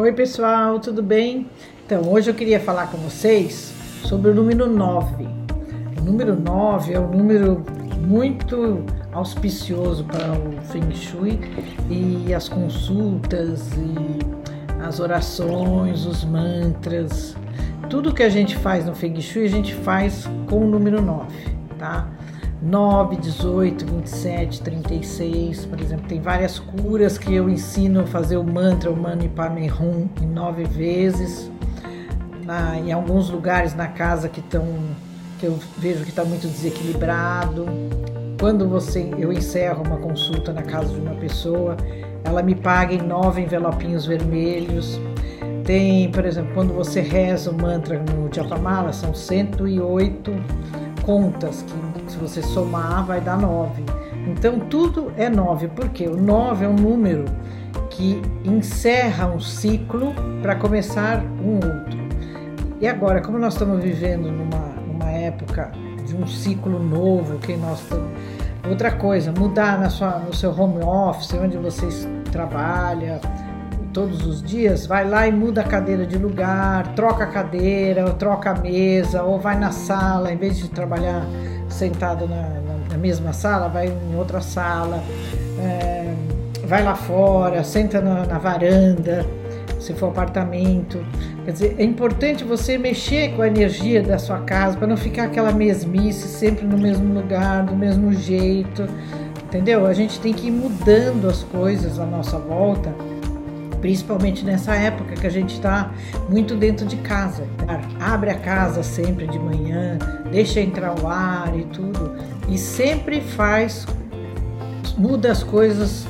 Oi, pessoal, tudo bem? Então, hoje eu queria falar com vocês sobre o número 9. O número 9 é um número muito auspicioso para o Feng Shui e as consultas e as orações, os mantras, tudo que a gente faz no Feng Shui, a gente faz com o número 9, tá? 9, 18, 27, 36, por exemplo, tem várias curas que eu ensino a fazer o mantra, o Mani Padme Hum, em nove vezes. Na, em alguns lugares na casa que estão que eu vejo que está muito desequilibrado. Quando você eu encerro uma consulta na casa de uma pessoa, ela me paga em nove envelopinhos vermelhos. Tem, por exemplo, quando você reza o mantra no Japamala, são 108 contas que se você somar vai dar 9. Então tudo é 9, porque o 9 é um número que encerra um ciclo para começar um outro. E agora, como nós estamos vivendo numa, numa época de um ciclo novo, que nós outra coisa, mudar na sua, no seu home office, onde você trabalha, todos os dias, vai lá e muda a cadeira de lugar, troca a cadeira, ou troca a mesa, ou vai na sala, em vez de trabalhar sentado na, na, mesma sala, vai em outra sala, é, vai lá fora, senta na, na varanda, se for apartamento. Quer dizer, é importante você mexer com a energia da sua casa para não ficar aquela mesmice sempre no mesmo lugar, do mesmo jeito. Entendeu? A gente tem que ir mudando as coisas à nossa volta principalmente nessa época que a gente está muito dentro de casa. Abre a casa sempre de manhã, deixa entrar o ar e tudo, e sempre faz, muda as coisas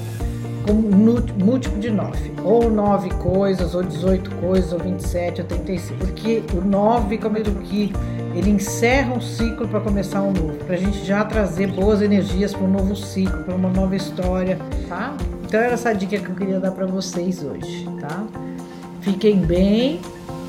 com múltiplo de 9, ou 9 coisas, ou 18 coisas, ou 27, ou 35, porque o 9, como eu aqui, ele encerra um ciclo para começar um novo, para a gente já trazer boas energias para um novo ciclo, para uma nova história, tá? Então era essa dica que eu queria dar para vocês hoje, tá? Fiquem bem,